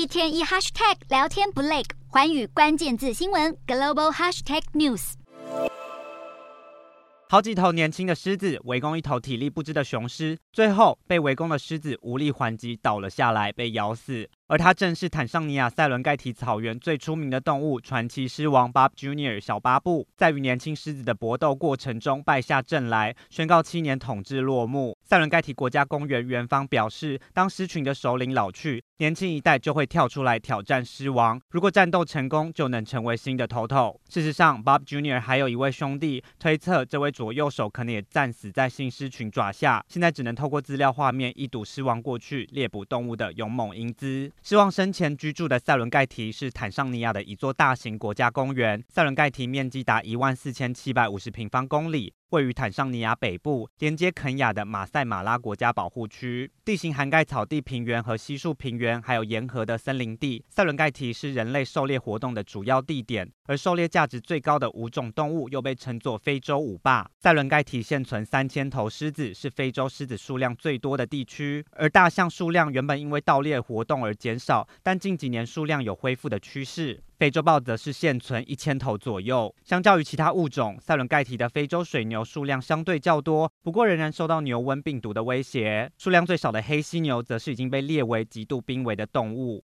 一天一 hashtag 聊天不累，环宇关键字新闻 global hashtag news。好几头年轻的狮子围攻一头体力不支的雄狮，最后被围攻的狮子无力还击，倒了下来，被咬死。而它正是坦桑尼亚塞伦盖提草原最出名的动物——传奇狮王 Bob Junior 小巴布，在与年轻狮子的搏斗过程中败下阵来，宣告七年统治落幕。塞伦盖提国家公园园方表示，当狮群的首领老去，年轻一代就会跳出来挑战狮王。如果战斗成功，就能成为新的头头。事实上，Bob Junior 还有一位兄弟，推测这位左右手可能也战死在新狮群爪下。现在只能透过资料画面一睹狮王过去猎捕动物的勇猛英姿。希望生前居住的塞伦盖提是坦桑尼亚的一座大型国家公园。塞伦盖提面积达一万四千七百五十平方公里。位于坦桑尼亚北部，连接肯亚的马赛马拉国家保护区，地形涵盖草地平原和稀树平原，还有沿河的森林地。塞伦盖提是人类狩猎活动的主要地点，而狩猎价值最高的五种动物又被称作非洲五霸。塞伦盖提现存三千头狮子，是非洲狮子数量最多的地区。而大象数量原本因为盗猎活动而减少，但近几年数量有恢复的趋势。非洲豹则是现存一千头左右。相较于其他物种，塞伦盖提的非洲水牛数量相对较多，不过仍然受到牛瘟病毒的威胁。数量最少的黑犀牛则是已经被列为极度濒危的动物。